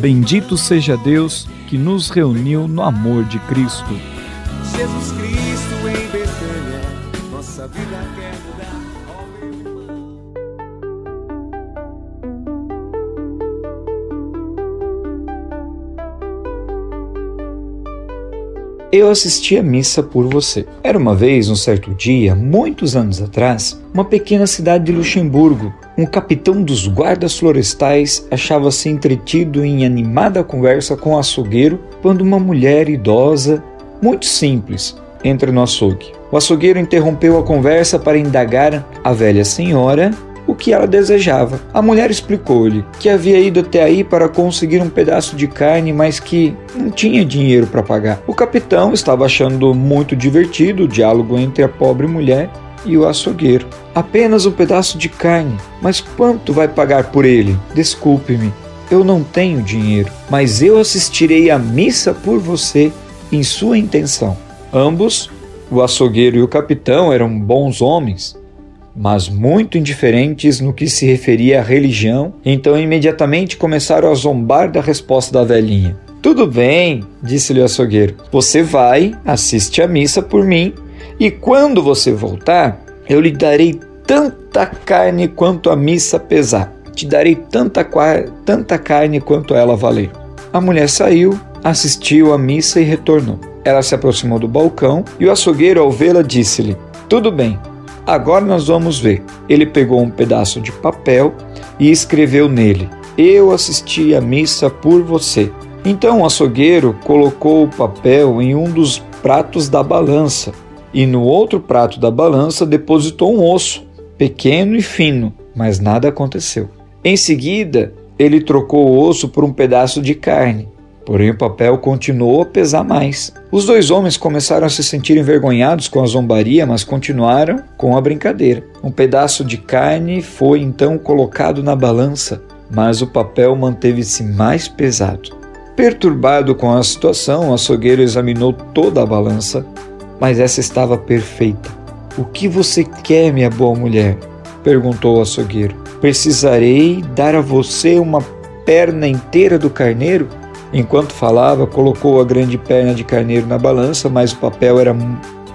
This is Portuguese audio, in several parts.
Bendito seja Deus que nos reuniu no amor de Cristo. Jesus Cristo em Betânia, nossa vida quer mudar. Eu assisti a missa por você. Era uma vez, um certo dia, muitos anos atrás, uma pequena cidade de Luxemburgo. Um capitão dos guardas florestais achava-se entretido em animada conversa com o açougueiro quando uma mulher idosa, muito simples, entra no açougue. O açougueiro interrompeu a conversa para indagar a velha senhora o que ela desejava. A mulher explicou-lhe que havia ido até aí para conseguir um pedaço de carne, mas que não tinha dinheiro para pagar. O capitão estava achando muito divertido o diálogo entre a pobre mulher e o açougueiro. Apenas um pedaço de carne, mas quanto vai pagar por ele? Desculpe-me, eu não tenho dinheiro, mas eu assistirei à missa por você em sua intenção. Ambos, o açougueiro e o capitão, eram bons homens, mas muito indiferentes no que se referia à religião, então imediatamente começaram a zombar da resposta da velhinha. Tudo bem, disse-lhe o açougueiro. Você vai, assiste à missa por mim, e quando você voltar, eu lhe darei tanta carne quanto a missa pesar. Te darei tanta, tanta carne quanto ela valer. A mulher saiu, assistiu à missa e retornou. Ela se aproximou do balcão e o açougueiro, ao vê-la, disse-lhe: Tudo bem, Agora nós vamos ver. Ele pegou um pedaço de papel e escreveu nele: Eu assisti à missa por você. Então o açougueiro colocou o papel em um dos pratos da balança e no outro prato da balança depositou um osso, pequeno e fino, mas nada aconteceu. Em seguida, ele trocou o osso por um pedaço de carne Porém, o papel continuou a pesar mais. Os dois homens começaram a se sentir envergonhados com a zombaria, mas continuaram com a brincadeira. Um pedaço de carne foi então colocado na balança, mas o papel manteve-se mais pesado. Perturbado com a situação, o açougueiro examinou toda a balança, mas essa estava perfeita. O que você quer, minha boa mulher? perguntou o açougueiro. Precisarei dar a você uma perna inteira do carneiro? Enquanto falava, colocou a grande perna de carneiro na balança, mas o papel era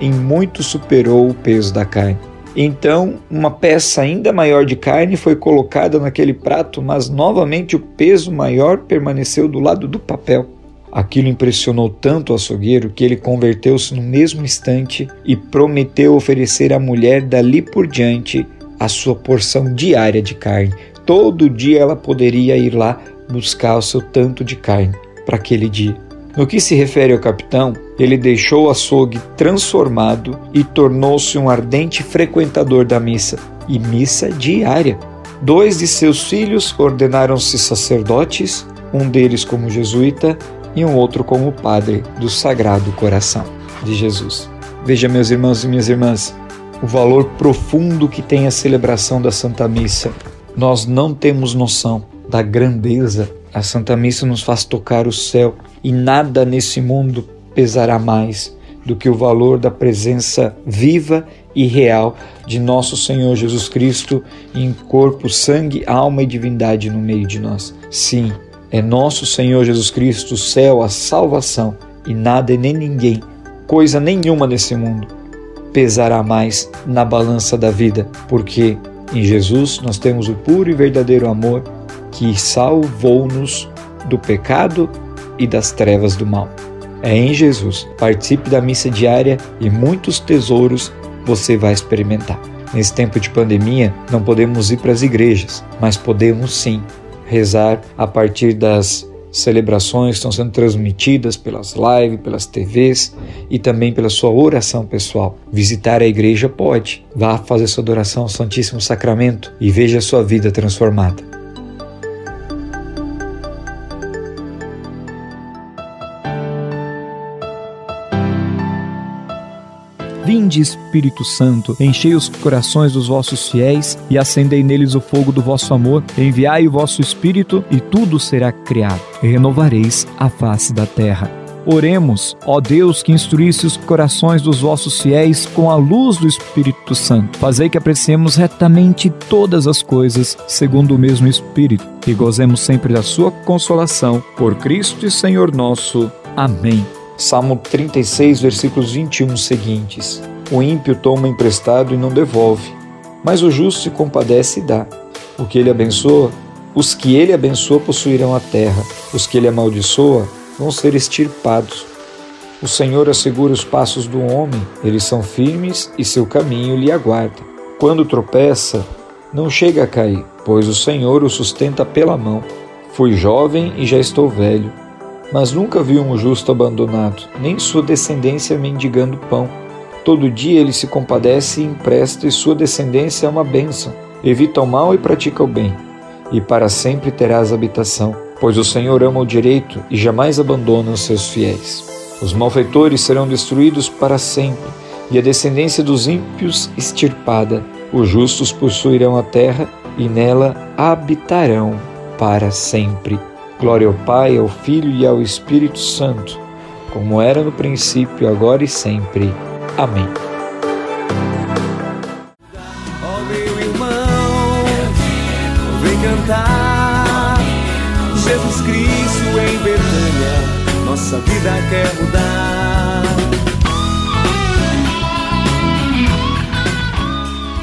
em muito superou o peso da carne. Então, uma peça ainda maior de carne foi colocada naquele prato, mas novamente o peso maior permaneceu do lado do papel. Aquilo impressionou tanto o açougueiro que ele converteu-se no mesmo instante e prometeu oferecer à mulher dali por diante a sua porção diária de carne. Todo dia ela poderia ir lá buscar o seu tanto de carne para aquele dia. No que se refere ao capitão, ele deixou o açougue transformado e tornou-se um ardente frequentador da missa, e missa diária. Dois de seus filhos ordenaram-se sacerdotes, um deles como jesuíta e um outro como padre do Sagrado Coração de Jesus. Veja, meus irmãos e minhas irmãs, o valor profundo que tem a celebração da Santa Missa. Nós não temos noção da grandeza. A Santa Missa nos faz tocar o céu e nada nesse mundo pesará mais do que o valor da presença viva e real de nosso Senhor Jesus Cristo em corpo, sangue, alma e divindade no meio de nós. Sim, é nosso Senhor Jesus Cristo, o céu, a salvação, e nada e nem ninguém, coisa nenhuma nesse mundo, pesará mais na balança da vida, porque em Jesus nós temos o puro e verdadeiro amor que salvou-nos do pecado e das trevas do mal. É em Jesus. Participe da missa diária e muitos tesouros você vai experimentar. Nesse tempo de pandemia, não podemos ir para as igrejas, mas podemos sim rezar a partir das celebrações que estão sendo transmitidas pelas lives, pelas TVs e também pela sua oração pessoal. Visitar a igreja pode. Vá fazer sua adoração ao Santíssimo Sacramento e veja a sua vida transformada. Vinde, Espírito Santo, enchei os corações dos vossos fiéis e acendei neles o fogo do vosso amor. Enviai o vosso Espírito e tudo será criado, e renovareis a face da terra. Oremos, ó Deus, que instruísse os corações dos vossos fiéis com a luz do Espírito Santo. Fazei que apreciemos retamente todas as coisas, segundo o mesmo Espírito, e gozemos sempre da sua consolação. Por Cristo e Senhor nosso. Amém. Salmo 36, versículos 21 seguintes. O ímpio toma emprestado e não devolve, mas o justo se compadece e dá. O que ele abençoa, os que ele abençoa possuirão a terra, os que ele amaldiçoa vão ser extirpados. O Senhor assegura os passos do homem, eles são firmes e seu caminho lhe aguarda. Quando tropeça, não chega a cair, pois o Senhor o sustenta pela mão. Fui jovem e já estou velho mas nunca vi um justo abandonado, nem sua descendência mendigando pão. Todo dia ele se compadece e empresta, e sua descendência é uma bênção. Evita o mal e pratica o bem, e para sempre terás habitação, pois o Senhor ama o direito e jamais abandona os seus fiéis. Os malfeitores serão destruídos para sempre, e a descendência dos ímpios extirpada. Os justos possuirão a terra e nela habitarão para sempre. Glória ao Pai, ao Filho e ao Espírito Santo, como era no princípio, agora e sempre. Amém. Ó meu irmão, vem cantar. Jesus Cristo em Betânia, nossa vida quer mudar.